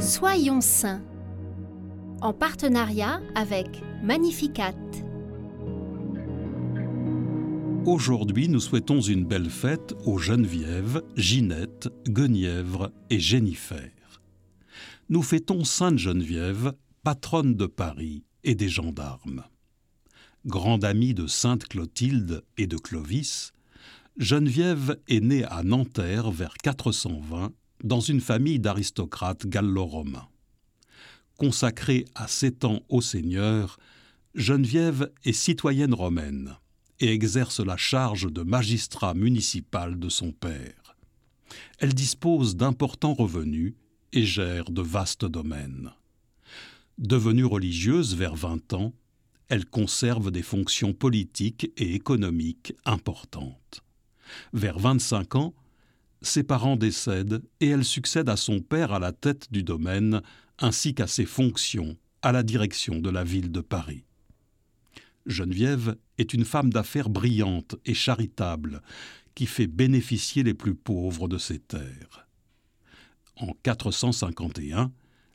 Soyons saints en partenariat avec Magnificat. Aujourd'hui, nous souhaitons une belle fête aux Geneviève, Ginette, Guenièvre et Jennifer. Nous fêtons Sainte Geneviève, patronne de Paris et des gendarmes. Grande amie de Sainte Clotilde et de Clovis, Geneviève est née à Nanterre vers 420 dans une famille d'aristocrates gallo-romains. Consacrée à sept ans au Seigneur, Geneviève est citoyenne romaine et exerce la charge de magistrat municipal de son père. Elle dispose d'importants revenus et gère de vastes domaines. Devenue religieuse vers 20 ans, elle conserve des fonctions politiques et économiques importantes. Vers 25 ans, ses parents décèdent et elle succède à son père à la tête du domaine ainsi qu'à ses fonctions à la direction de la ville de Paris. Geneviève est une femme d'affaires brillante et charitable qui fait bénéficier les plus pauvres de ses terres. En 451,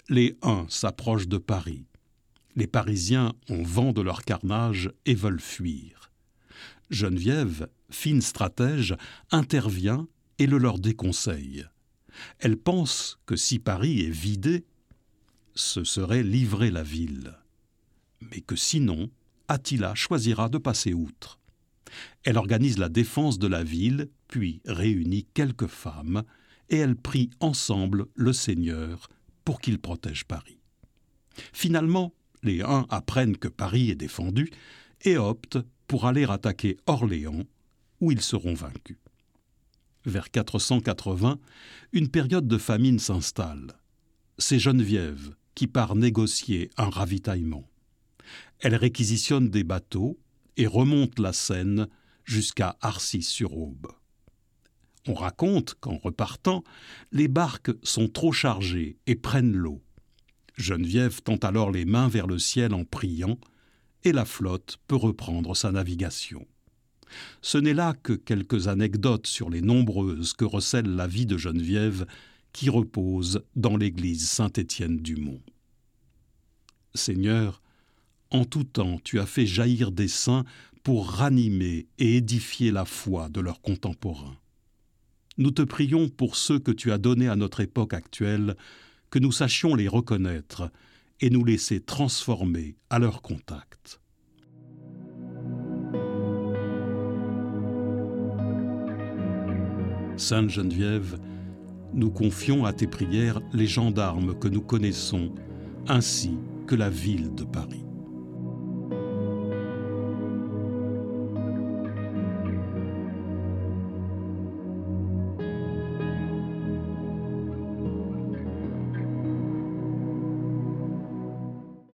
les Huns s'approchent de Paris. Les Parisiens ont vent de leur carnage et veulent fuir. Geneviève, fine stratège, intervient et le leur déconseille. Elle pense que si Paris est vidé, ce serait livrer la ville, mais que sinon, Attila choisira de passer outre. Elle organise la défense de la ville, puis réunit quelques femmes, et elle prie ensemble le Seigneur pour qu'il protège Paris. Finalement, les uns apprennent que Paris est défendu et optent pour aller attaquer Orléans, où ils seront vaincus vers 480, une période de famine s'installe. C'est Geneviève qui part négocier un ravitaillement. Elle réquisitionne des bateaux et remonte la Seine jusqu'à Arcis-sur-Aube. On raconte qu'en repartant, les barques sont trop chargées et prennent l'eau. Geneviève tend alors les mains vers le ciel en priant, et la flotte peut reprendre sa navigation. Ce n'est là que quelques anecdotes sur les nombreuses que recèle la vie de Geneviève qui repose dans l'église Saint-Étienne du Mont. Seigneur, en tout temps tu as fait jaillir des saints pour ranimer et édifier la foi de leurs contemporains. Nous te prions pour ceux que tu as donnés à notre époque actuelle, que nous sachions les reconnaître et nous laisser transformer à leur contact. Sainte Geneviève, nous confions à tes prières les gendarmes que nous connaissons, ainsi que la ville de Paris.